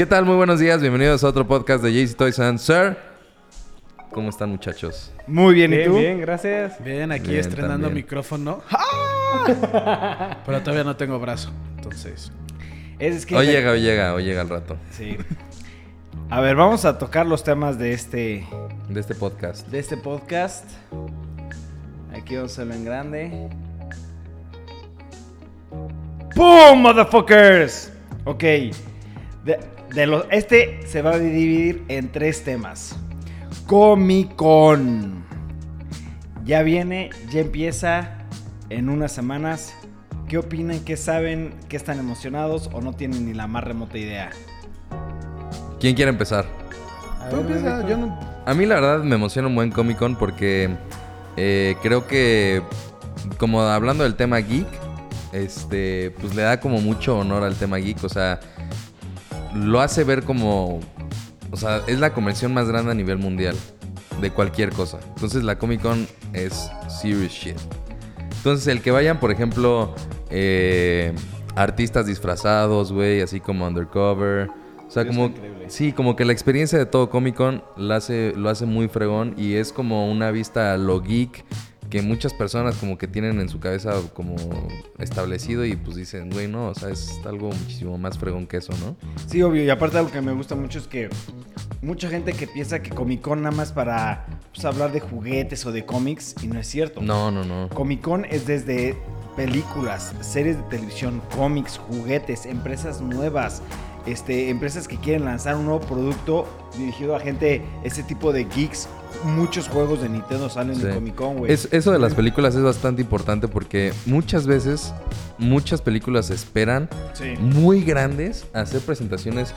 ¿Qué tal? Muy buenos días. Bienvenidos a otro podcast de JC Toys and Sir. ¿Cómo están, muchachos? Muy bien, ¿y tú? bien, gracias. Bien, aquí Bien, estrenando también. micrófono. ¡Ah! Pero todavía no tengo brazo. Entonces, Es, es que Hoy llega, hoy llega, hoy llega el rato Sí. A ver, vamos a tocar los temas de este de este podcast. de este podcast. Aquí vamos a hacerlo en grande. ¡Boom, motherfuckers! Ok. De, de los, este se va a dividir en tres temas. Comic Con. Ya viene, ya empieza en unas semanas. ¿Qué opinan? ¿Qué saben? ¿Qué están emocionados o no tienen ni la más remota idea? ¿Quién quiere empezar? A tú ver, empieza, Bebeto. yo no... A mí la verdad me emociona un buen Comic Con porque eh, creo que, como hablando del tema geek, este, pues le da como mucho honor al tema geek. O sea, lo hace ver como, o sea, es la convención más grande a nivel mundial de cualquier cosa. Entonces la Comic Con es serious shit. Entonces el que vayan, por ejemplo, eh, artistas disfrazados, güey, así como undercover. O sea, como... Sí, como que la experiencia de todo Comic Con lo hace, lo hace muy fregón y es como una vista a lo geek que muchas personas como que tienen en su cabeza como establecido y pues dicen, güey, no, o sea, es algo muchísimo más fregón que eso, ¿no? Sí, obvio. Y aparte algo que me gusta mucho es que mucha gente que piensa que Comic Con nada más para pues, hablar de juguetes o de cómics y no es cierto. No, no, no. Comic Con es desde películas, series de televisión, cómics, juguetes, empresas nuevas, este, empresas que quieren lanzar un nuevo producto dirigido a gente, ese tipo de geeks. Muchos juegos de Nintendo salen Sí. de Comic Con, güey. Es- eso de las películas es bastante importante porque muchas veces, muchas películas esperan Sí. muy grandes a hacer presentaciones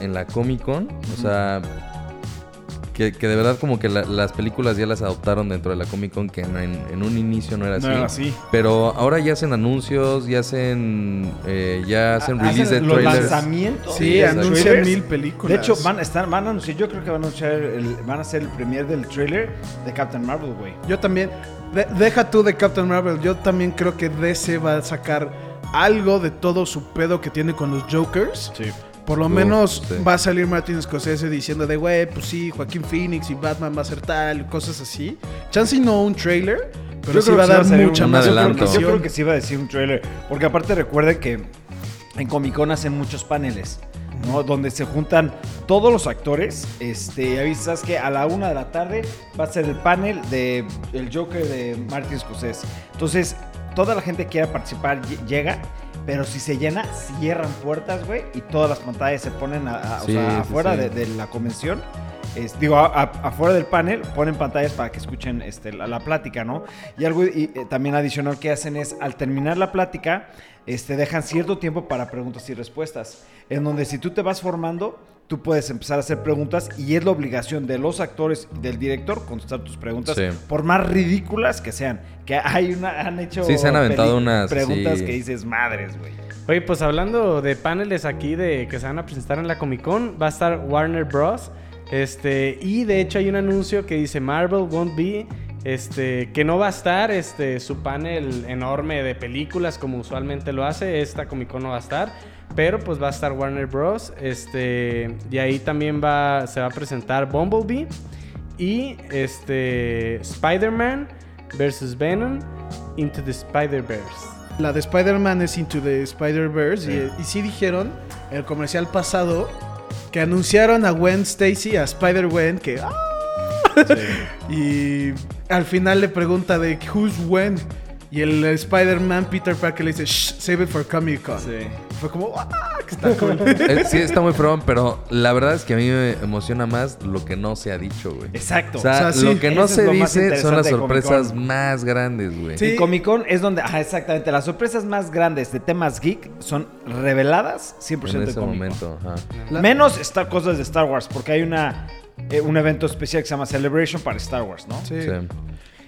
en la Comic Con. O sea, que, que de verdad como que la- las películas ya las adoptaron dentro de la Comic Con, que en, en un inicio no era así. No era así. Pero ahora ya hacen anuncios, ya hacen, eh, ya hacen Hacen release de los trailers. lanzamientos. Sí, anuncian trailers. mil películas. De hecho, van a, estar, van a anunciar, yo creo que van a anunciar, el, van a hacer el premier del trailer de Captain Marvel, güey. Yo también... de- deja tú de Captain Marvel. Yo también creo que DC va a sacar algo de todo su pedo que tiene con los Jokers. Sí. Por lo Uf, menos sí. va a salir Martin Scorsese diciendo de, güey, pues sí, Joaquín Phoenix y Batman va a ser tal, cosas así. Chance y no un trailer, pero Yo sí creo va a que dar salir mucha un más adelanto. Yo creo información. que sí iba a decir un trailer. Porque aparte recuerden que en Comic Con hacen muchos paneles. ¿no? Donde se juntan todos los actores. Este, avisas que a la una de la tarde va a ser el panel de el Joker de Martin Scorsese. Entonces, toda la gente que quiera participar lle- llega. Pero si se llena, cierran puertas, güey. Y todas las pantallas se ponen a- a- o Sí, sea, sí, afuera sí. De, de la convención. Es- digo, a- afuera del panel ponen pantallas para que escuchen este, la, la plática, ¿no? Y algo y, eh, también adicional que hacen es, al terminar la plática, este, dejan cierto tiempo para preguntas y respuestas. En donde si tú te vas formando, tú puedes empezar a hacer preguntas y es la obligación de los actores y del director contestar tus preguntas, Sí. por más ridículas que sean. Que hay una, han hecho Sí, se han aventado unas, preguntas sí. que dices, madres, güey. Oye, pues hablando de paneles aquí de que se van a presentar en la Comic Con, va a estar Warner Bros. Este, y de hecho hay un anuncio que dice Marvel won't be, este, que no va a estar este, su panel enorme de películas como usualmente lo hace. Esta Comic Con no va a estar. Pero pues va a estar Warner Bros. Este, y ahí también va, se va a presentar Bumblebee y este, Spider-Man versus Venom into the Spider-Verse. La de Spider-Man es Into the Spider-Verse. Y, y sí dijeron en el comercial pasado que anunciaron a Gwen Stacy, a Spider-Gwen, que. ¡ah! y al final le pregunta de Who's Gwen. Y el Spider-Man Peter Parker le dice, Shh, save it for Comic Con. Fue como, ¡ah! Que está cool. Eh, sí, está muy fregón, pero la verdad es que a mí me emociona más lo que no se ha dicho, güey. Exacto. O sea, O sea, sí, lo que no eso se dice son las de sorpresas Con. más grandes, güey. Sí. Y Comic Con es donde, ajá, exactamente, las sorpresas más grandes de temas geek son reveladas 100% En de ese Comic Con. momento, ajá. La- Menos está cosas de Star Wars, porque hay una eh, un evento especial que se llama Celebration para Star Wars, ¿no? Sí. Sí.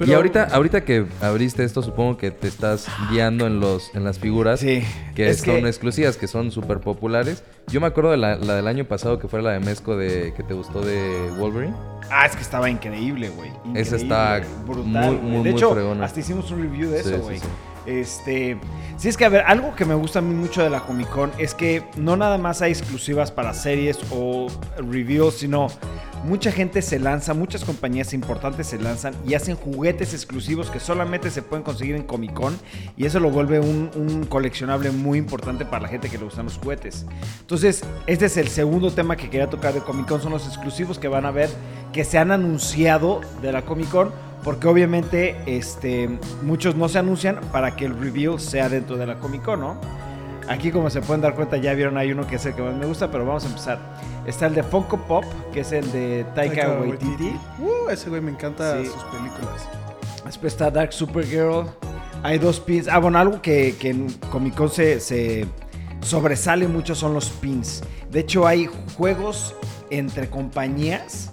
y ahorita, ahorita que abriste esto, supongo que te estás guiando en los, en las figuras Sí. que Es son que- exclusivas, que son súper populares. Yo me acuerdo de la, la del año pasado, que fue la de Mezco de que te gustó de Wolverine. Ah, es que estaba increíble, güey. Esa está brutal. muy, de muy hecho, fregona. hasta hicimos un review de Sí, eso, sí, güey. sí. Este, sí es que a ver, algo que me gusta a mí mucho de la Comic Con es que no nada más hay exclusivas para series o reviews, sino mucha gente se lanza, muchas compañías importantes se lanzan y hacen juguetes exclusivos que solamente se pueden conseguir en Comic Con y eso lo vuelve un, un coleccionable muy importante para la gente que le gustan los juguetes. Entonces, este es el segundo tema que quería tocar de Comic Con, son los exclusivos que van a ver, que se han anunciado de la Comic Con, porque obviamente este, muchos no se anuncian para que el reveal sea dentro de la Comic Con, ¿no? Aquí como se pueden dar cuenta ya vieron hay uno que es el que más me gusta, pero vamos a empezar. Está el de Funko Pop, que es el de Taika Taika Waititi. Uh, ese güey me encanta Sí. sus películas. Después está Dark Supergirl. Hay dos pins. Ah, bueno, algo que, que en Comic Con se, se sobresale mucho son los pins. De hecho, hay juegos entre compañías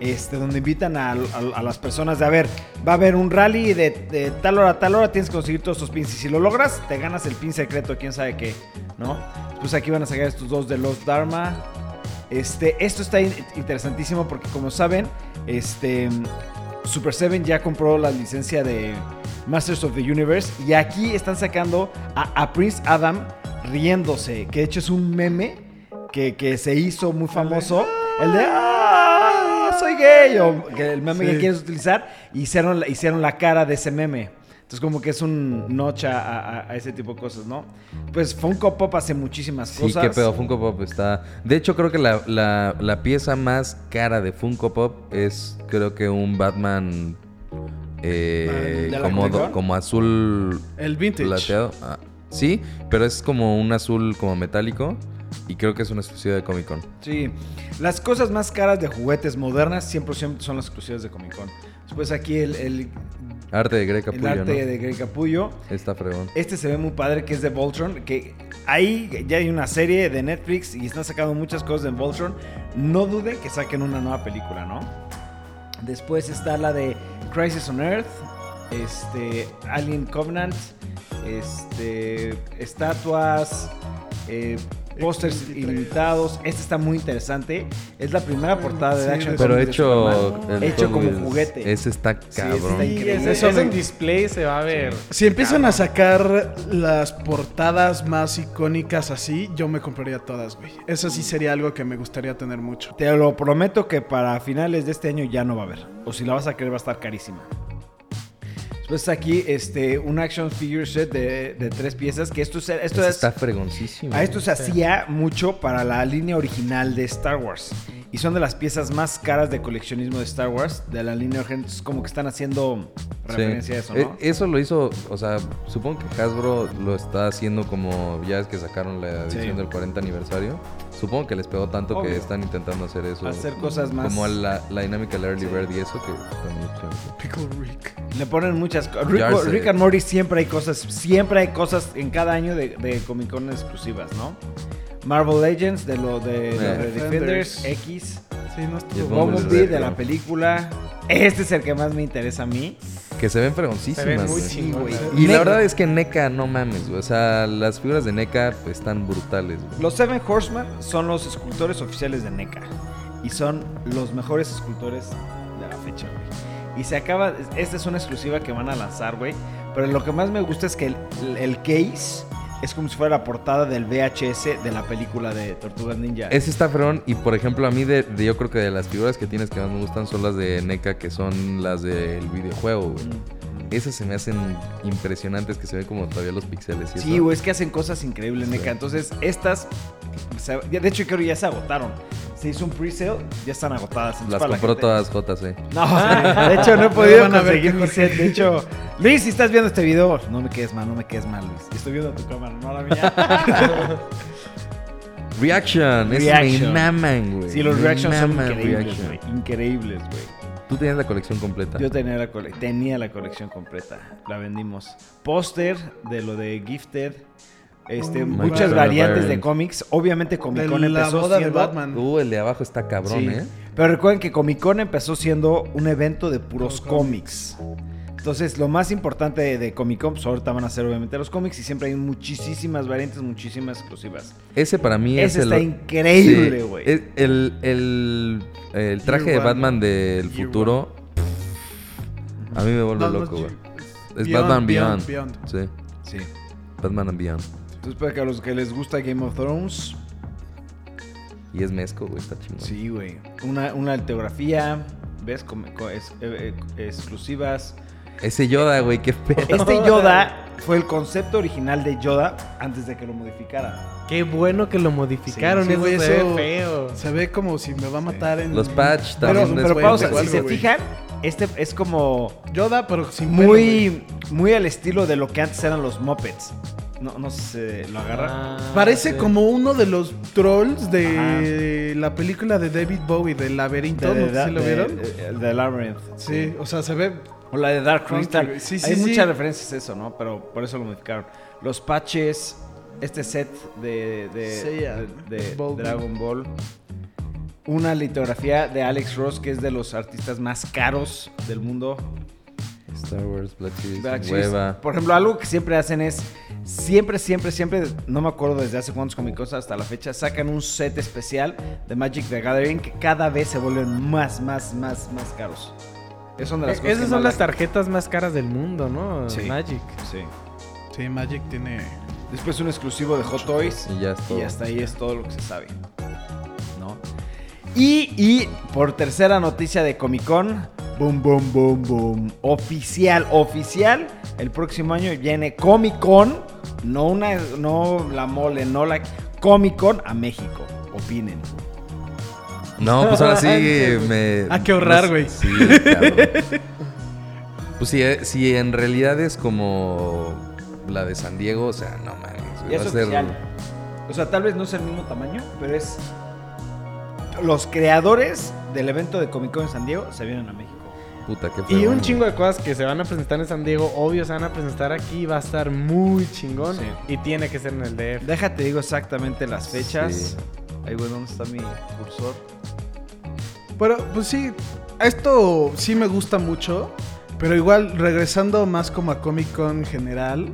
este, donde invitan a, las personas de, a ver, va a haber un rally de, tal hora a tal hora, tienes que conseguir todos estos pins. Y si lo logras, te ganas el pin secreto, quién sabe qué, ¿no? Pues aquí van a sacar estos dos de los Dharma. Este, esto está in- interesantísimo porque como saben, este, Super 7 ya compró la licencia de Masters of the Universe y aquí están sacando a, a Prince Adam riéndose, que de hecho es un meme que, que se hizo muy famoso, el de "Ah, soy gay o que el meme Sí. que quieres utilizar, hicieron, la- hicieron la cara de ese meme. Entonces como que es un notch a, a- a ese tipo de cosas, ¿no? Pues Funko Pop hace muchísimas Sí, cosas. qué pedo, Funko Pop está... De hecho, creo que la, la- la pieza más cara de Funko Pop es, creo que un Batman... eh, ¿De la como, do- como azul El vintage. plateado. Ah, sí, pero es como un azul como metálico. Y creo que es una exclusiva de Comic Con. Sí, las cosas más caras de juguetes modernas 100% son las exclusivas de Comic Con. Después aquí el, el, Arte de Greg el Capullo, arte ¿no? de Greg Capullo. Está fregón. Este se ve muy padre que es de Voltron, que ahí ya hay una serie de Netflix y están sacando muchas cosas de Voltron. No duden que saquen una nueva película, ¿no? Después está la de Crisis on Earth, este, Alien Covenant, este, estatuas, eh, pósters ilimitados. Este está muy interesante. Es la primera portada de Sí, Action Pero Comics hecho... Hecho como juguete. Ese está cabrón. ese, Eso eso en display se va a ver. Si empiezan a sacar las portadas más icónicas así, yo me compraría todas, güey. Eso sí sería algo que me gustaría tener mucho. Te lo prometo que para finales de este año ya no va a haber. O si la vas a querer va a estar carísima. Después aquí este, un action figure set de, de tres piezas. Que esto, es- esto es, está fregoncísimo. a esto se hacía mucho para la línea original de Star Wars. Y son de las piezas más caras de coleccionismo de Star Wars. De la línea original. Entonces, como que están haciendo Sí. referencia a eso, Eh, ¿no? Eso lo hizo, o sea, supongo que Hasbro lo está haciendo como ya es que sacaron la edición Sí. del 40 aniversario. Supongo que les pegó tanto Obvio. que están intentando hacer eso. Hacer cosas más- Como la, la dinámica del Early Sí. Bird y eso que. Pickle Rick. Le ponen muchas cosas. Rick. Rick and Morty siempre hay cosas. Siempre hay cosas en cada año de, de Comic Con exclusivas, ¿no? Marvel Legends de lo de, lo de. Defenders, Defenders. X. Sí, no estuvo. Bumblebee de la película. Este es el que más me interesa a mí. Que se ven fregoncísimas. Se ven muy. Y la NECA. verdad es que NECA, no mames, güey. O sea, las figuras de NECA pues, están brutales, güey. Los Seven Horsemen son los escultores oficiales de NECA. Y son los mejores escultores de la fecha, güey. Y se acaba. Esta es una exclusiva que van a lanzar, güey. Pero lo que más me gusta es que el, el case es como si fuera la portada del VHS de la película de Tortugas Ninja. Ese está fregón. Y por ejemplo, a mí, de, de- yo creo que de las figuras que tienes que más me gustan son las de NECA, que son las del videojuego, güey. Mm. Esas se me hacen impresionantes, que se ven como todavía los píxeles. y Sí, eso. güey, es que hacen cosas increíbles, NECA. Entonces, estas. Se- ya- De hecho, creo que ya se agotaron. Se hizo un pre-sale, ya están agotadas. Las la compró todas JC. No, de hecho no he podido conseguir mi set. De hecho, Luis, si estás viendo este video, no me quedes mal, no me quedes mal, Luis. Estoy viendo tu cámara, no la mía. Reaction, esos me Reaction. maman, güey. Sí, los Me reactions son increíbles, güey. Increíbles, güey. Tú tenías la colección completa. Yo tenía la, cole- tenía la colección completa. La vendimos. Póster de lo de Gifted. Este, muchas variantes de cómics. Obviamente Comic Con la empezó boda de siendo- Batman. Uh, el de abajo está cabrón, Sí. ¿eh? Pero recuerden que Comic Con empezó siendo un evento de puros cómics. Entonces, lo más importante de, de Comic Con, pues ahorita van a ser obviamente los cómics y siempre hay muchísimas variantes, muchísimas exclusivas. Ese para mí Ese es está el... increíble, güey. El, el, el traje de Batman One. del Year futuro... A mí me vuelve loco, güey. Es Beyond, Batman Beyond, Beyond. Beyond. Sí, Sí. Batman and Beyond. Entonces, para que a los que les gusta Game of Thrones, Y es mezco, güey, está chingón. sí, güey. Una, una ¿ves? Com- co- es- eh, eh, exclusivas. Ese Yoda, güey, qué pedo. Este Yoda fue el concepto original de Yoda antes de que lo modificaran. Qué bueno que lo modificaron. Sí, eso güey, se ve feo. Se ve como si me va a matar en. Los patch Pero, también. pero bueno, pausa, si se güey. fijan, este es como Yoda, pero sin pelo, muy, muy al estilo de lo que antes eran los Muppets. No, no sé si lo agarra. Ah, Parece sí. como uno de los trolls de la película de David Bowie, del laberinto. De- ¿no? de- ¿Sí lo de- vieron? de- de Labyrinth. Sí, o sea, se ve. O la de Dark Crystal. Sí, sí, Hay sí. muchas referencias a eso, ¿no? Pero por eso lo modificaron. Los patches, este set de, de, Seiya, de- de Ball. Dragon Ball. Una litografía de Alex Ross, que es de los artistas más caros del mundo. Star Wars, Black Series, Black Series. Hueva. Por ejemplo, algo que siempre hacen es, siempre, siempre, siempre, no me acuerdo desde hace cuántos comicos hasta la fecha, sacan un set especial de Magic the Gathering que cada vez se vuelven más, más, más, más caros. Es una de las Eh, cosas Esas son las la- tarjetas más caras del mundo, ¿no? Sí. Magic. Sí. Sí, Magic tiene. Después un exclusivo de Hot Toys. Y ya es todo. Y hasta ahí es todo lo que se sabe. ¿No? Y, y por tercera noticia de Comic Con, boom, boom, boom, boom. Oficial, oficial. El próximo año viene Comic Con. No una, no la mole, no la Comic Con a México. Opinen. No, pues ahora sí me... Hay que ahorrar, no güey. Sí. Pues si, si en realidad es como la de San Diego, o sea, no mames. va es a ser- oficial. O sea, tal vez no es el mismo tamaño, pero es. Los creadores del evento de Comic Con en San Diego se vienen a México. Puta, qué Y un chingo de cosas que se van a presentar en San Diego, obvio se van a presentar aquí, va a estar muy chingón. Sí. Y tiene que ser en el DF. Déjate, digo exactamente las fechas. Sí. Ahí, güey, ¿dónde está mi cursor? Pero, pues sí, esto sí me gusta mucho. Pero igual, regresando más como a Comic Con en general,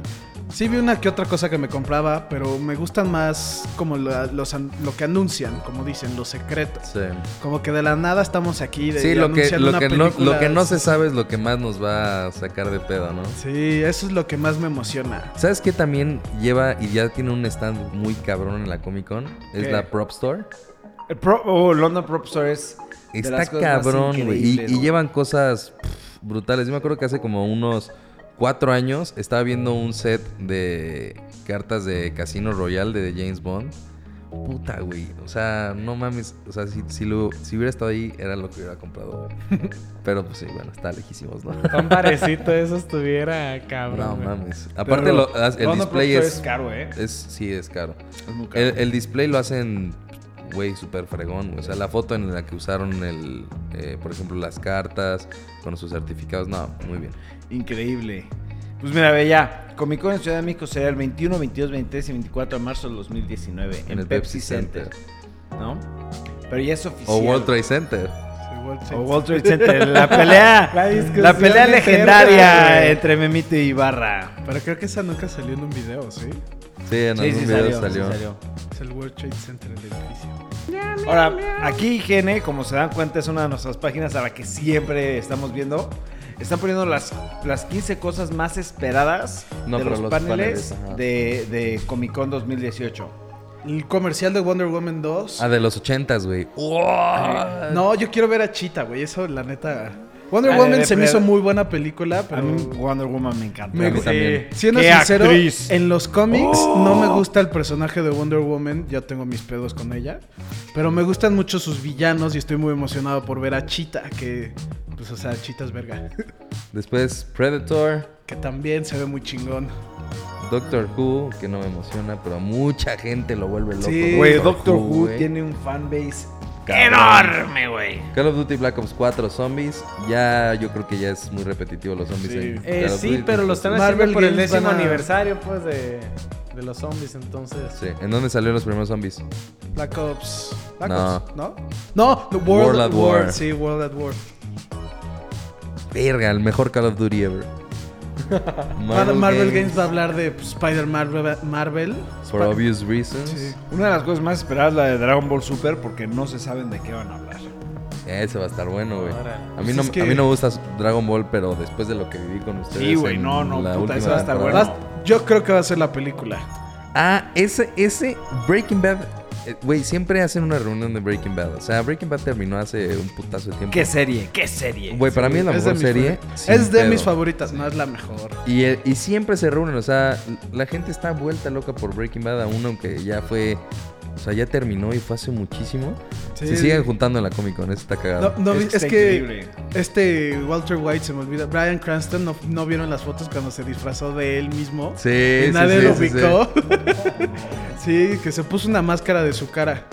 sí vi una que otra cosa que me compraba, pero me gustan más como la- los, lo que anuncian, como dicen, los secretos. Sí, Como que de la nada estamos aquí. De, Sí, lo que, lo, una que no, lo que no se sabe es lo que más nos va a sacar de pedo, ¿no? Sí, eso es lo que más me emociona. ¿Sabes qué también lleva y ya tiene un stand muy cabrón en la Comic Con? Es ¿Qué? la Prop Store. El Pro- oh, London Prop Store es. de Está cabrón, güey. Y, llevan cosas pff, brutales. Yo me acuerdo que hace como unos cuatro años estaba viendo un set de cartas de Casino Royale de James Bond. Puta, güey. O sea, no mames. O sea, si, si, lo- si hubiera estado ahí, era lo que hubiera comprado, güey. Pero pues sí, bueno, está lejísimos, ¿no? Un parecito eso estuviera cabrón. No güey. mames. Aparte, Pero lo- el London display es, caro, ¿eh? es. Sí, es caro. Es muy caro. El, el display lo hacen, güey, súper fregón. O sea, la foto en la que usaron, el, eh, por ejemplo, las cartas con sus certificados, no, muy bien. Increíble. Pues mira, ve ya. Comic Con en Ciudad de México será el 21, 22, 23 y 24 de marzo del 2019 en, En el Pepsi, Pepsi Center. Center. ¿No? Pero ya es oficial. O World Trade Center. Sí, World Trade O World Trade Center. La pelea. La pelea legendaria entre Memito y Ibarra. Pero creo que esa nunca salió en un video, ¿sí? Sí, en Sí, algún sí video salió, salió. sí salió. Es el World Trade Center, el edificio. Ahora, aquí IGN, como se dan cuenta, es una de nuestras páginas a la que siempre estamos viendo. Están poniendo las, las 15 cosas más esperadas No, de los, los paneles, paneles, de, de Comic Con 2018. El comercial de Wonder Woman 2. Ah, de los ochentas, güey. No, yo quiero ver a Cheetah, güey. Eso, la neta. Wonder Ah, Woman de- se me hizo muy buena película, pero. A mí Wonder Woman me encanta. Me A mí. Siendo ¡Qué sincero, actriz! en los cómics Oh. no me gusta el personaje de Wonder Woman. Yo tengo mis pedos con ella. Pero me gustan mucho sus villanos y estoy muy emocionado por ver a Cheetah, que. Pues, o sea, Cheetah es verga. Después Predator, que también se ve muy chingón. Doctor Who, que no me emociona, pero a mucha gente lo vuelve loco. Sí. Güey, Doctor Who tiene un fanbase Cabrón. enorme, güey. Call of Duty Black Ops 4 Zombies, ya yo creo que ya es muy repetitivo los zombies. Sí. en Eh, Call of sí, Duty, pero lo están sí. haciendo Marvel por el décimo a- aniversario, pues, de, de los zombies, entonces. Sí, ¿en dónde salieron los primeros zombies? Black Ops. Black No. Ops, ¿no? No, World, World at at War. War. Sí, World at War. Verga, el mejor Call of Duty ever. Marvel, Marvel Games. va a hablar de pues, Spider Marvel. Marvel. For Spi- obvious reasons. Sí. Una de las cosas más esperadas es la de Dragon Ball Super porque no se saben de qué van a hablar. Ese va a estar bueno, güey. A mí, Pues no, es que- a mí no me gusta Dragon Ball, pero después de lo que viví con ustedes. Sí, güey, no, no, la puta, última eso va a estar bueno. Yo creo que va a ser la película. Ah, ese, ese Breaking Bad. Eh, Güey, siempre hacen una reunión de Breaking Bad. O sea, Breaking Bad terminó hace un putazo de tiempo. ¿Qué serie? ¿Qué serie? Güey, para mí es la mejor serie. Es de pedo. mis favoritas, no es la mejor. Y, eh, y siempre se reúnen, o sea, la gente está vuelta loca por Breaking Bad, aún aunque ya fue, o sea, ya terminó y fue hace muchísimo. Sí. Se siguen juntando en la Comic Con, eso está cagado. No, no, Es es, que increíble. este Walter White se me olvida. Brian Cranston, ¿no, no vieron las fotos cuando se disfrazó de él mismo? Sí, Y sí, nadie sí, lo sí, sí. ubicó. Sí. que se puso una máscara de su cara.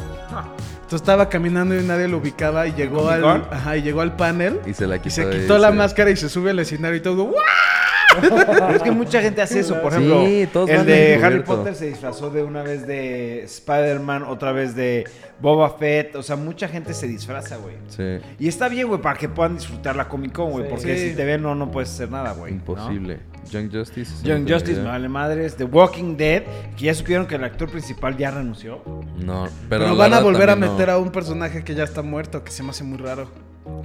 Entonces estaba caminando y nadie lo ubicaba y llegó al, y llegó al panel Y se la y quitó. se de- quitó la sí. máscara y se sube al escenario y todo. ¡guau! Pero es que mucha gente hace eso. Por Sí, ejemplo, todos el de. Harry Potter se disfrazó de una vez de Spider-Man, otra vez de Boba Fett. O sea, mucha gente se disfraza, güey. Sí, Y está bien, güey, para que puedan disfrutar la Comic Con, güey. Sí. porque Sí. si te ven, no, no puedes hacer nada, güey. ¿no? imposible. Young Justice. Young no Justice, vale madres. The Walking Dead, que ya supieron que el actor principal ya renunció. No, pero, Pero, van a volver a meter no. a un personaje que ya está muerto, que se me hace muy raro.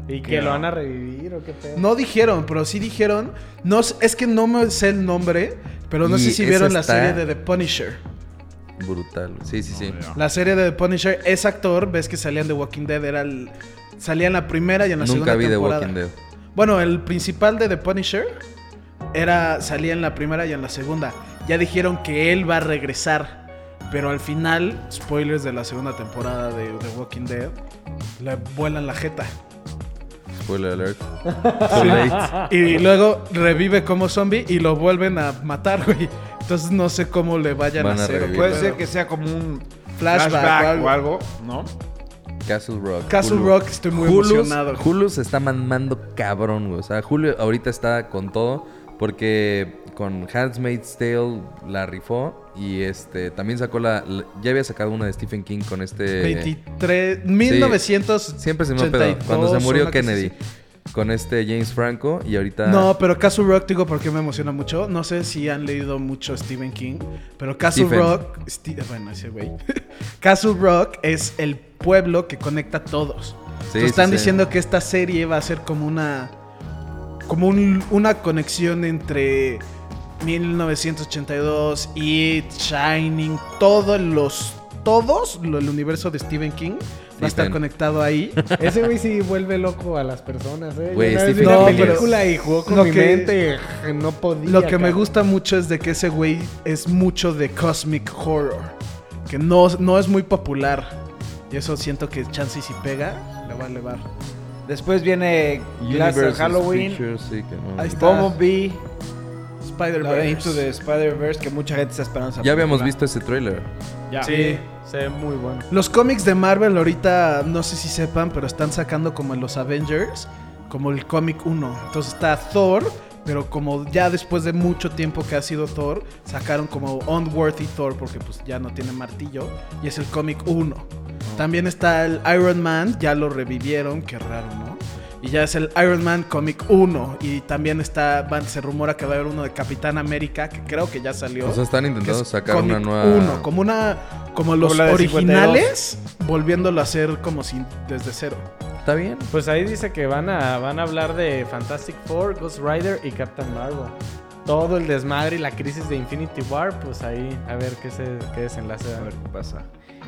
¿Y que Qué lo no. van a revivir o qué pedo? No dijeron, pero sí dijeron. No, es que no me sé el nombre, pero no Y sé si vieron la serie de The Punisher. Brutal. Sí, sí, sí. La serie de The Punisher, ese actor, ves que salían de Walking Dead, era el. Salía en la primera y en la Nunca segunda vi The temporada. Walking Dead. Bueno, el principal de The Punisher era salía en la primera y en la segunda. Ya dijeron que él va a regresar, pero al final, spoilers de la segunda temporada de The Walking Dead, le vuelan la jeta. Spoiler alert. Too late. Y luego revive como zombie y lo vuelven a matar, güey. Entonces no sé cómo le vayan Van a a hacer. revivir. Puede ser que sea como un Flashback flashback, o o algo, ¿no? Castle Rock. Castle Hulu. Rock, estoy muy Hulu, emocionado. Hulu se está mamando cabrón, güey. O sea, Hulu ahorita está con todo porque con Handmaid's Tale la rifó y este también sacó la, la- ya había sacado una de Stephen King con este 23, 1900. siempre se me 82, cuando se murió Kennedy con este James Franco y ahorita No, pero Castle Rock, digo, porque me emociona mucho. No sé si han leído mucho Stephen King, pero Castle Stephen. Rock. Sti- bueno, ese güey. Castle Rock es el pueblo que conecta a todos. Sí, Entonces sí, están sí. diciendo que esta serie va a ser como una. Como un- una conexión entre 1982 y Shining, todos los. Todos, lo- el universo de Stephen King va a estar Stephen. conectado ahí. Ese güey sí vuelve loco a las personas, ¿eh? Yo Güey, una vez vi Stephen una King es- película y jugó con Lo mi que- mente no podía. Lo que me cabrón. gusta mucho es de que ese güey es mucho de cosmic horror, que no, no es muy popular. Y eso siento que chance y si pega, le va a elevar. Después viene Glass Halloween, Features, sí, que no. Ahí está. Bumblebee, la Spider-Man. Into the Spider-Verse, que mucha gente está esperando. ya habíamos película. visto ese trailer Ya. Sí. Se ve muy bueno. Los cómics de Marvel ahorita, no sé si sepan, pero están sacando como en los Avengers, como el cómic 1. Entonces está Thor, pero como ya después de mucho tiempo que ha sido Thor, sacaron como Unworthy Thor, porque pues ya no tiene martillo, y es el cómic 1. También está el Iron Man, ya lo revivieron, qué raro, ¿no? Y ya es el Iron Man Comic 1. Y también está, van- se rumora que va a haber uno de Capitán América, que creo que ya salió. o sea están intentando es sacar una cómic nueva uno, como una como los originales volviéndolo a hacer como sin desde cero está bien Pues ahí dice que van a, van a hablar de Fantastic Four, Ghost Rider y Captain Marvel. Todo el desmadre y la crisis de Infinity War, pues ahí a ver qué, se, qué desenlace. A ver qué pasa.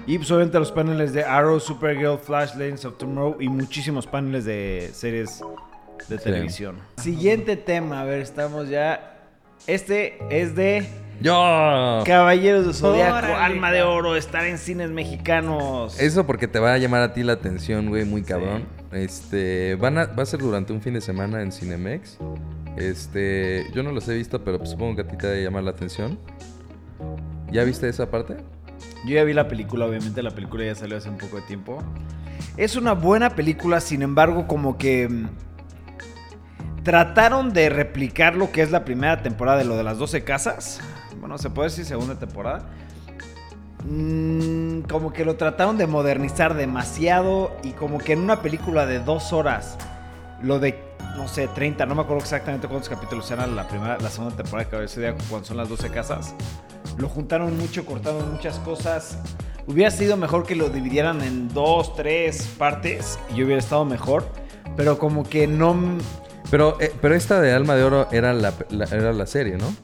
Y pues obviamente los paneles de Arrow, Supergirl, Flash, Legends of Tomorrow y muchísimos paneles de series de Sí. televisión. Siguiente tema, a ver, estamos ya. Este es de yo Caballeros de Zodiaco, Órale, Alma de. Oro, estar en cines mexicanos. Eso porque te va a llamar a ti la atención, güey, muy cabrón. Este, van a, va a ser durante un fin de semana en Cinemex. Este, yo no los he visto, pero pues supongo que a ti te va a llamar la atención. ¿Ya viste esa parte? Yo ya vi la película, obviamente la película ya salió hace un poco de tiempo. Es una buena película, sin embargo, como que mm, trataron de replicar lo que es la primera temporada de lo de las 12 casas. Bueno, se puede decir segunda temporada. mm, como que lo trataron de modernizar demasiado y como que en una película de dos horas, lo de, no sé, 30, no me acuerdo exactamente cuántos capítulos eran la primera, la segunda temporada Cabeza de Día, cuando son las 12 casas, lo juntaron mucho, cortaron muchas cosas. Hubiera sido mejor que lo dividieran en dos, tres partes y yo hubiera estado mejor, pero como que no... Pero, eh, pero esta de Alma de Oro era la, la- era la serie, ¿no?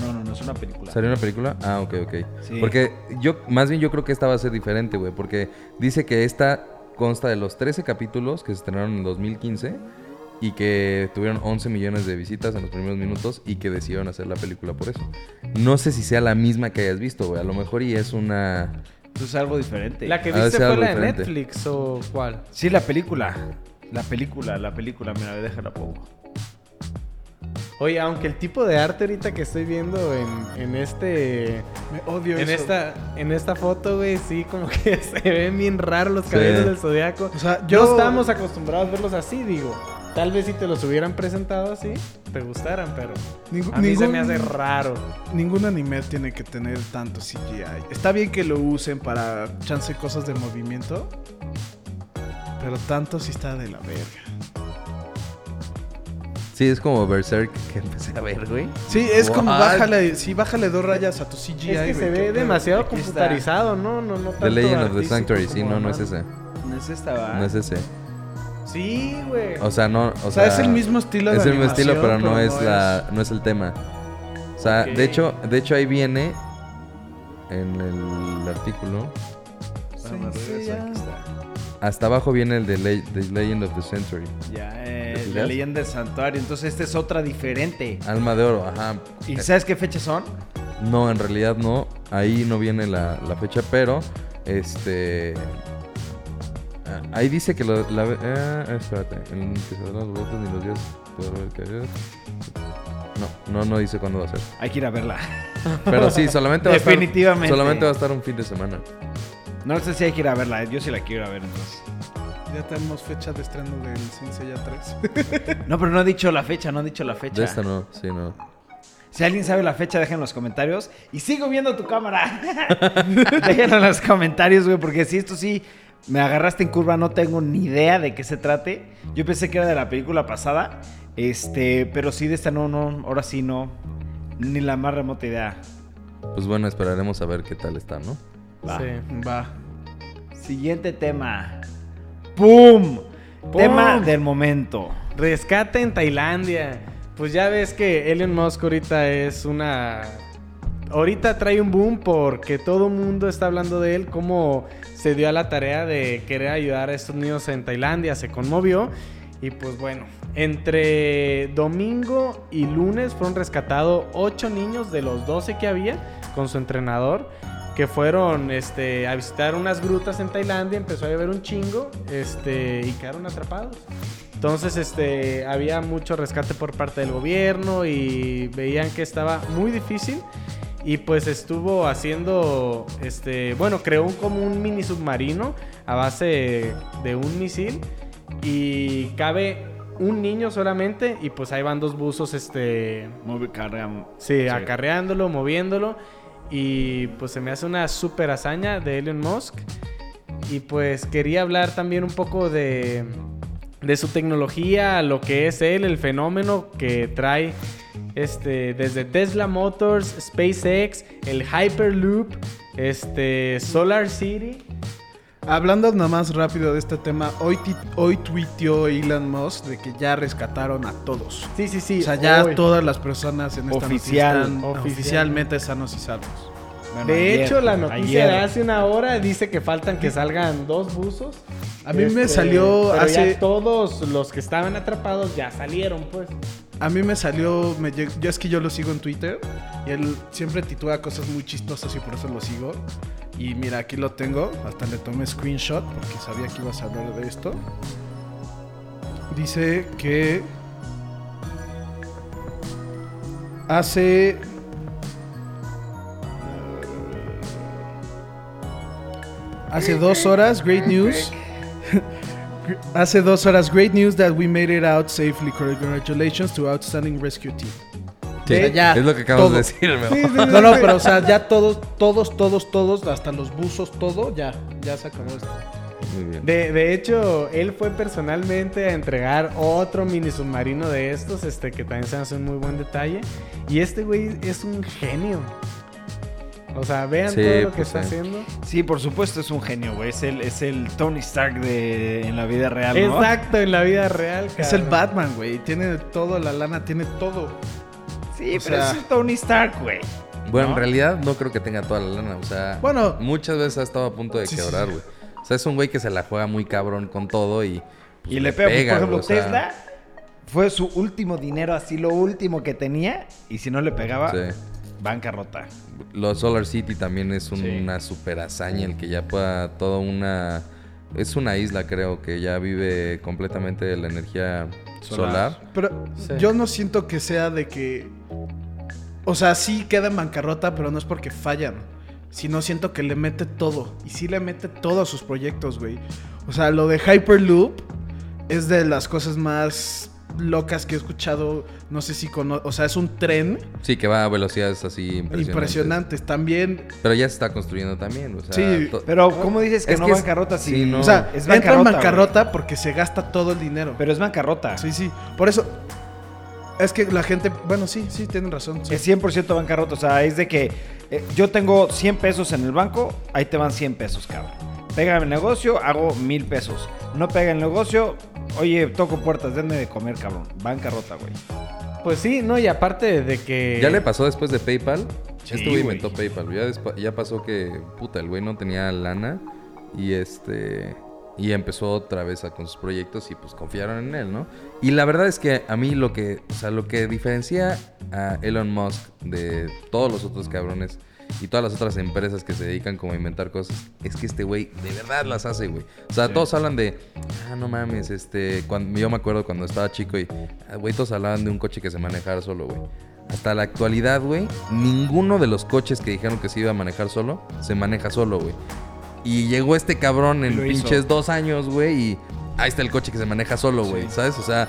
No, no, no es una película. ¿Salió una película? Ah, ok, ok. Sí. Porque yo, más bien yo creo que esta va a ser diferente, güey. Porque dice que esta consta de los 13 capítulos que se estrenaron en 2015 y que tuvieron 11 millones de visitas en los primeros minutos y que decidieron hacer la película por eso. No sé si sea la misma que hayas visto, güey. A lo mejor y es una... Eso es algo diferente. ¿La que viste fue la de. Netflix o cuál? Sí, la película. La película, la película. Mira, déjala pongo. Oye, aunque el tipo de arte ahorita que estoy viendo en, en este... Me odio En eso. esta, en esta foto, güey, sí, como que se ven bien raros los cabellos Sí. del zodiaco. O sea, No yo- estamos acostumbrados a verlos así, digo. Tal vez si te los hubieran presentado así, te gustaran, pero Ningú- a mí se me hace raro. Ningún anime tiene que tener tanto CGI. Está bien que lo usen para chance cosas de movimiento. Pero tanto sí está de la verga. Sí, es como Berserk que empecé a ver, güey. Sí, es como bájale, sí, bájale dos rayas a tu CGI. es que güey, se ve demasiado Aquí está. computarizado, ¿no? No, no tanto The Legend of the Sanctuary, sí, no, no es ese. No es esta, va. No es ese. Sí, güey. O sea, no... O, O sea, es el mismo estilo de Es el mismo estilo, pero no pero es no la... No es el tema. O sea, de hecho, de hecho ahí viene en el artículo. Sí, sí, ya. Hasta abajo viene el de Le- The Legend of the Century. Ya, eh, ¿Te la leyenda del santuario. Entonces, esta es otra diferente. Alma de oro, ajá. ¿Y sabes qué fechas son? No, en realidad no. Ahí no viene la, la fecha, pero este. Ah, Ahí dice que lo, la. eh, espérate. En que se dan los votos ni los días poder ver que haya- No, no, no dice cuándo va a ser. Hay que ir a verla. Pero sí, solamente va a estar. Definitivamente. Solamente va a estar un fin de semana. No sé si hay que ir a verla. Yo sí la quiero ir a ver entonces. Ya tenemos fecha de estreno del Sin Seiya 3. No, pero no he dicho la fecha, no he dicho la fecha. De esta no, sí, no. Si alguien sabe la fecha, déjenlo en los comentarios. Y sigo viendo tu cámara. déjenlo en los comentarios, güey, porque si esto sí me agarraste en curva, no tengo ni idea de qué se trate. Yo pensé que era de la película pasada. Este, pero sí, de esta no, no, ahora sí no. Ni la más remota idea. Pues bueno, esperaremos a ver qué tal está, ¿no? Va. Sí. Va. Siguiente tema. ¡Pum! ¡Pum! Tema del momento. Rescate en Tailandia. Pues ya ves que Elon Musk ahorita es una... Ahorita trae un boom porque todo el mundo está hablando de él, cómo se dio a la tarea de querer ayudar a estos niños en Tailandia, se conmovió. Y pues bueno, entre domingo y lunes fueron rescatados 8 niños de los 12 que había con su entrenador que fueron este, a visitar unas grutas en Tailandia, empezó a llover un chingo este, y quedaron atrapados. Entonces este, había mucho rescate por parte del gobierno y veían que estaba muy difícil y pues estuvo haciendo, este, bueno, creó como un mini submarino a base de un misil y cabe un niño solamente y pues ahí van dos buzos este, Movi- carga- Sí, acarreándolo, moviéndolo. Y pues se me hace una super hazaña de Elon Musk. Y pues quería hablar también un poco de, de su tecnología, lo que es él, el fenómeno que trae este, desde Tesla Motors, SpaceX, el Hyperloop, este, Solar City. Hablando nada más rápido de este tema, hoy, hoy tuiteó Elon Musk de que ya rescataron a todos. Sí, sí, sí. o sea, ya hoy. todas las personas en esta Oficial. noticia están Oficial. oficialmente sanos y salvos. Bueno, De ayer, hecho, la noticia ayer. de hace una hora dice que faltan que salgan dos buzos. A mí me Este, salió pero hace... ya todos los que estaban atrapados ya salieron, pues. A mí me salió, me yo es que yo lo sigo en Twitter y él siempre titula cosas muy chistosas y por eso lo sigo. Y mira, aquí lo tengo, hasta le tomé screenshot porque sabía que ibas a hablar de esto. Dice que hace hace dos horas, great news. Hace dos horas, great news that we made it out safely. Congratulations to outstanding rescue team. Sí, ya es lo que acabas todo. de decir, Memo. No, no, pero o sea, ya todos, todos, todos, todos, hasta los buzos, todo, ya, ya se acabó esto. Muy bien. De, de hecho, él fue personalmente a entregar otro mini submarino de estos, este que también se hace un muy buen detalle. Y este güey es un genio. O sea, vean Sí, todo lo que pues, está sí. haciendo. Sí, por supuesto es un genio, güey. Es el, es el Tony Stark de, en la vida real, ¿no? Exacto, en la vida real. Es el cabrón. Batman, güey. Tiene todo, la lana, tiene todo. Sí, O pero sea- es el Tony Stark, güey. Bueno, ¿no? en realidad no creo que tenga toda la lana. O sea, Bueno. muchas veces ha estado a punto de Sí, quebrar, sí. güey. O sea, es un güey que se la juega muy cabrón con todo y. pues, Y le pega, por ejemplo, güey, o sea, Tesla fue su último dinero, así lo último que tenía. Y si no le pegaba, Sí. Bancarrota. Los Solar City también es un- Sí. una super hazaña el que ya pueda toda una... Es una isla creo que ya vive completamente de la energía solar. Pero Sí. yo no siento que sea de que. O sea, sí queda en bancarrota, pero no es porque fallan. Sino siento que le mete todo. Y sí le mete todo a sus proyectos, güey. O sea, lo de Hyperloop es de las cosas más locas que he escuchado. No sé si cono O sea, es un tren Sí, que va a velocidades así impresionantes. impresionantes. También. Pero ya se está construyendo también. O sea, Sí, Pero, ¿cómo dices que Es no que bancarrota si sí, no. O sea, es entra en bancarrota? porque se gasta todo el dinero. Pero es bancarrota. Sí, sí. Por eso. Es que la gente. Bueno, sí, sí, tienen razón. sí. Es 100% bancarrota. O sea, es de que eh, yo tengo 100 pesos en el banco, ahí te van 100 pesos, cabrón. Pega el negocio, hago mil pesos. No pega el negocio, oye, toco puertas, denme de comer, cabrón. Bancarrota, güey. Pues sí, no, y aparte de que. Ya le pasó después de PayPal. Sí, este güey inventó PayPal. Ya, ya pasó que, puta, el güey no tenía lana. Y este. Y empezó otra vez a, con sus proyectos y pues confiaron en él, ¿no? Y la verdad es que a mí lo que. O sea, lo que diferencia a Elon Musk de todos los otros cabrones y todas las otras empresas que se dedican como a inventar cosas es que este güey de verdad las hace, güey. O sea, Sí. todos hablan de. Ah, no mames, este. Cuando, yo me acuerdo cuando estaba chico y. ah, Güey, todos hablaban de un coche que se manejara solo, güey. Hasta la actualidad, güey, ninguno de los coches que dijeron que se iba a manejar solo, se maneja solo, güey. Y llegó este cabrón en hizo. pinches dos años, güey, y ahí está el coche que se maneja solo, güey, Sí. ¿sabes? O sea,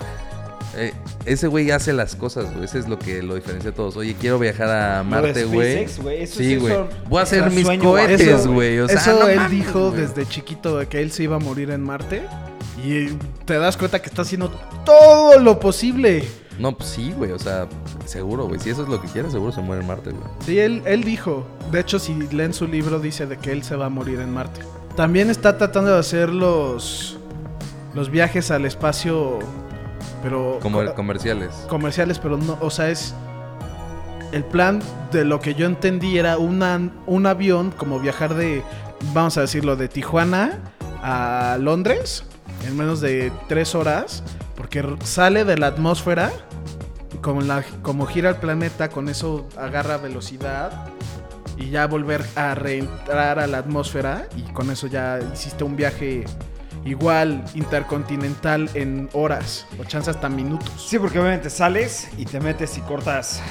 eh, ese güey hace las cosas, güey. Ese es lo que lo diferencia a todos. Oye, quiero viajar a Marte, güey. SpaceX, güey, eso Sí, güey. Voy a hacer mis sueño, güey. cohetes, Eso- güey. O sea, Eso no él mames, dijo desde chiquito de que él se iba a morir en Marte. Y te das cuenta que está haciendo todo lo posible. No, pues sí, güey. O sea, seguro, güey. Si eso es lo que quiere, seguro se muere en Marte, güey. Sí, él, él dijo. De hecho, si leen su libro, dice de que él se va a morir en Marte. También está tratando de hacer los, los viajes al espacio, pero Como co- comerciales. comerciales, pero no, o sea, es el plan de lo que yo entendí era una, un avión como viajar de, vamos a decirlo, de Tijuana a Londres en menos de tres horas, porque sale de la atmósfera, como, la, como gira el planeta, con eso agarra velocidad y ya volver a reentrar a la atmósfera y con eso ya hiciste un viaje igual intercontinental en horas o chance hasta minutos. Sí, porque obviamente sales y te metes y cortas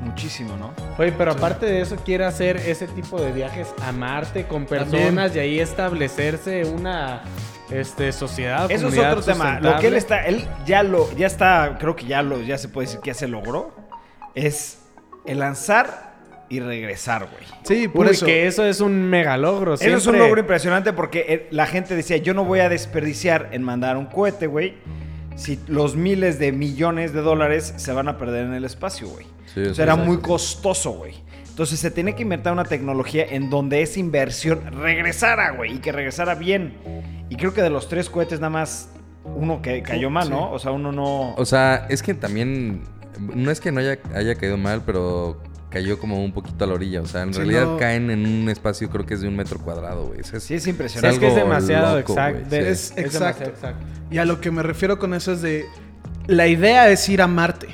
muchísimo, ¿no? Oye, pero aparte de eso, quiere hacer ese tipo de viajes a Marte con personas También. y ahí establecerse una este, sociedad. Eso es otro tema. Lo que él está, él ya lo, ya está, creo que ya lo, ya se puede decir que ya se logró. Es el lanzar y regresar, güey. Sí, por Uy, eso. que eso es un mega logro. Eso es un logro impresionante porque eh, la gente decía, yo no voy a desperdiciar en mandar un cohete, güey, si los miles de millones de dólares se van a perder en el espacio, güey. Sí, sea, era muy costoso, güey. Entonces se tiene que inventar una tecnología en donde esa inversión regresara, güey, y que regresara bien. Y creo que de los tres cohetes nada más uno que cayó mal, Sí. ¿no? O sea, uno no... O sea, es que también. No es que no haya, haya caído mal, pero cayó como un poquito a la orilla. O sea, en Sí, realidad no. caen en un espacio, creo que es de un metro cuadrado, güey. Es- Sí, es Es impresionante. que es demasiado loco, exacto. güey, sí. Es exacto. demasiado exacto. Y a lo que me refiero con eso es de. La idea es ir a Marte.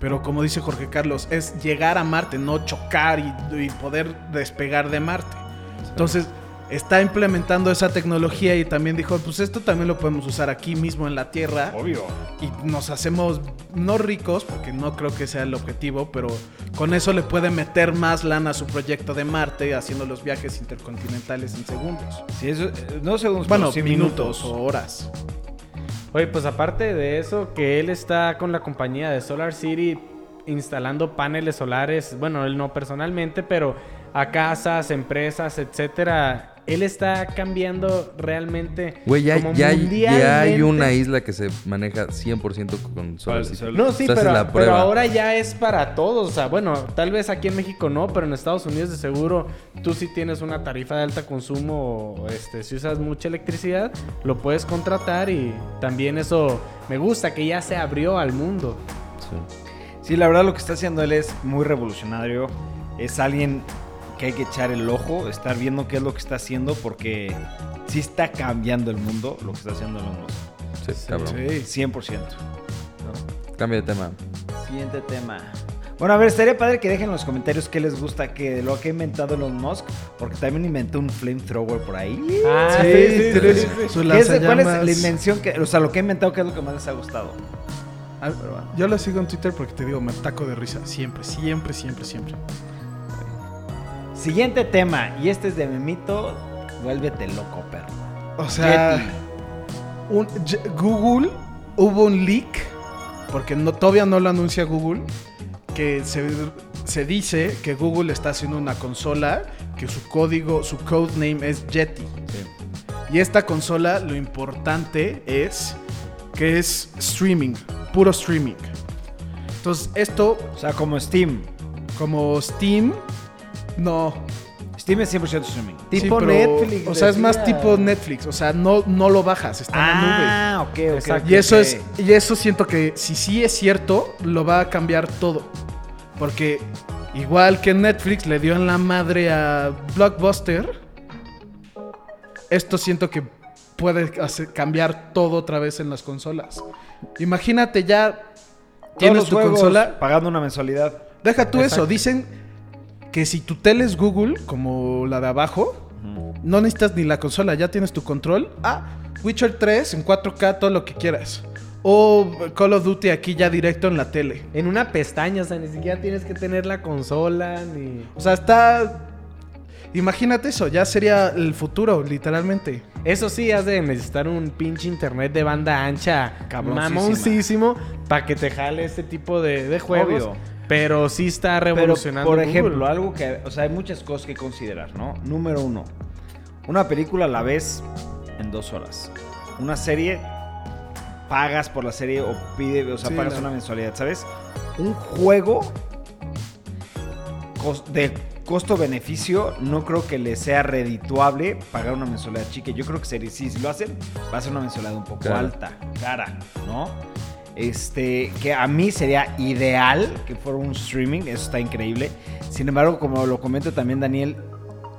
Pero como dice Jorge Carlos, es llegar a Marte, no chocar y, y poder despegar de Marte. Entonces, está implementando esa tecnología y también dijo, pues esto también lo podemos usar aquí mismo en la Tierra. Obvio. y nos hacemos no ricos, porque no creo que sea el objetivo, pero con eso le puede meter más lana a su proyecto de Marte, haciendo los viajes intercontinentales en segundos. Sí, eso, no segundos, Bueno, minutos, o horas. Oye, pues aparte de eso, que él está con la compañía de Solar City, instalando paneles solares, bueno, él no personalmente, pero a casas, empresas, etcétera. Él está cambiando realmente Güey, ya, como ya, hay- ya hay una isla que se maneja 100% con solar. el City. sol. No, sí, pero, pero ahora ya es para todos. O sea, bueno, tal vez aquí en México no, pero en Estados Unidos de seguro tú sí tienes una tarifa de alta consumo. o, Este, si usas mucha electricidad, lo puedes contratar y también eso me gusta que ya se abrió al mundo. Sí. Sí, la verdad lo que está haciendo él es muy revolucionario. Es alguien que hay que echar el ojo, estar viendo qué es lo que está haciendo porque sí está cambiando el mundo lo que está haciendo Elon Musk. Sí, cabrón. Sí. 100%. Cambia de tema. Siguiente tema. Bueno, a ver, estaría padre que dejen en los comentarios qué les gusta que lo que ha inventado Elon Musk, porque también inventó un flamethrower por ahí. Ah, Sí, tiene su ¿Qué es- ¿Cuál es la invención que, o sea, lo que ha inventado, qué es lo que más les ha gustado? Ah, Yo lo sigo en Twitter porque te digo, me taco de risa. Siempre, siempre, siempre, siempre. Siguiente tema, y este es de Memito, vuélvete loco, perro. O sea, un- Google hubo un leak, porque no, todavía no lo anuncia Google, que se, se dice que Google está haciendo una consola que su código, su codename es Yeti. Y esta consola, lo importante es que es streaming, puro streaming. Entonces, esto, O sea, como Steam. como Steam, no. Steam es 100% streaming. Sí, Tipo pero, Netflix. O sea, es más decía. tipo Netflix. O sea, no, no lo bajas, está en la nube. Ah, ok, ok. Exacto. ok, Y eso ok. es, y eso siento que si sí es cierto, lo va a cambiar todo. Porque igual que Netflix le dio en la madre a Blockbuster, esto siento que puede hacer- cambiar todo otra vez en las consolas. Imagínate ya Todos tienes los tu juegos consola, pagando una mensualidad. deja tú Exacto. eso, dicen que si tu tele es Google, como la de abajo, no necesitas ni la consola, ya tienes tu control. Ah, Witcher 3 en 4K, todo lo que quieras. O Call of Duty aquí ya directo en la tele. En una pestaña, o sea, ni siquiera tienes que tener la consola ni... O sea, está... Imagínate eso, ya sería el futuro, literalmente. Eso sí, has de necesitar un pinche internet de banda ancha Cabroncísima. mamoncísimo para que te jale este tipo de, de juegos. Obvio. Pero sí está Pero, revolucionando. por Google. ejemplo, algo que... O sea, hay muchas cosas que considerar, ¿no? Número uno. Una película la ves en dos horas. Una serie... Pagas por la serie o pide... O sea, Sí, pagas la- una mensualidad, ¿sabes? Un juego... De costo-beneficio, no creo que le sea redituable pagar una mensualidad chica. Yo creo que sería, sí, si lo hacen, va a ser una mensualidad un poco Cara. alta, cara, ¿no? Este, que a mí sería ideal que fuera un streaming, eso está increíble. Sin embargo, como lo comenta también Daniel,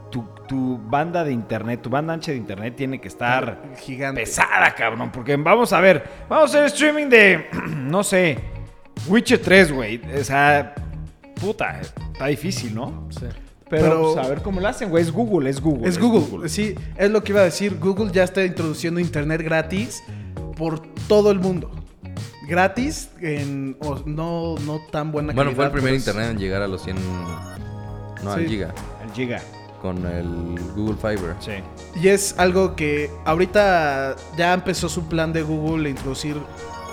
tu, tu banda de internet, tu banda ancha de internet tiene que estar Gigante. pesada, cabrón. Porque vamos a ver, vamos a hacer streaming de, no sé, Witcher 3, güey. O sea, puta, está difícil, ¿no? Sí. Pero, Pero- pues, a ver cómo lo hacen, güey. Es Google, es Google. Es Google. sí, es lo que iba a decir. Google ya está introduciendo internet gratis por todo el mundo. Gratis, en, o no, no tan buena Bueno, fue el calidad, primer pero es- internet en llegar a los 100... No, al giga. El Giga. Con el Google Fiber. Sí. Y es algo que ahorita ya empezó su plan de Google a introducir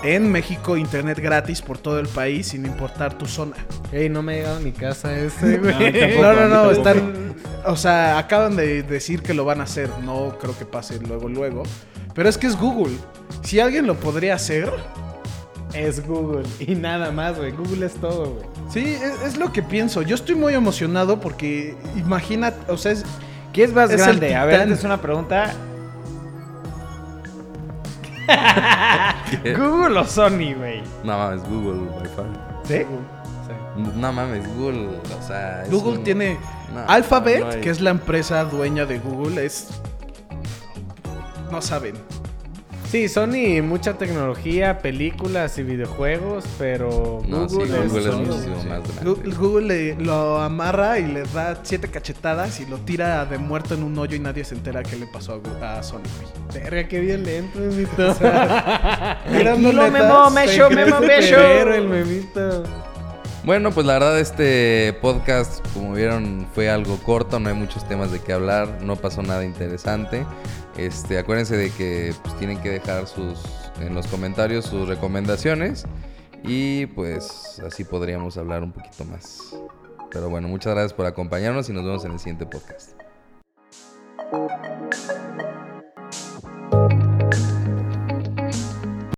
en México internet gratis por todo el país sin importar tu zona. Ey, no me ha llegado a mi casa ese, güey. No, tampoco. No, no, no, están. O sea, acaban de decir que lo van a hacer. No creo que pase luego, luego. Pero es que es Google. Si alguien lo podría hacer, Es Google. Y nada más, güey. Google es todo, güey. sí, es, es lo que pienso. Yo estoy muy emocionado porque imagina, o sea, es, ¿Qué es más Es grande? A ver, titán. esta es una pregunta. ¿Google o Sony, güey? No mames, Google, by far. ¿Sí? No mames, Google, o sea... Google un- tiene No, Alphabet, no hay- que es la empresa dueña de Google, es no saben. Sí, Sony, mucha tecnología, películas y videojuegos, pero No, sí, Google, es muchísimo güey. más grande. Google le- lo amarra y le da siete cachetadas y lo tira de muerto en un hoyo y nadie se entera qué le pasó a, a Sony. Verga, qué violento, memito. Tranquilo, Memo, Mesho, Memo, Mesho. Pero el memito. Bueno, pues la verdad este podcast, como vieron, fue algo corto, no hay muchos temas de qué hablar, no pasó nada interesante. Este, acuérdense de que pues, tienen que dejar sus, en los comentarios sus recomendaciones y pues así podríamos hablar un poquito más. Pero bueno, muchas gracias por acompañarnos y nos vemos en el siguiente podcast.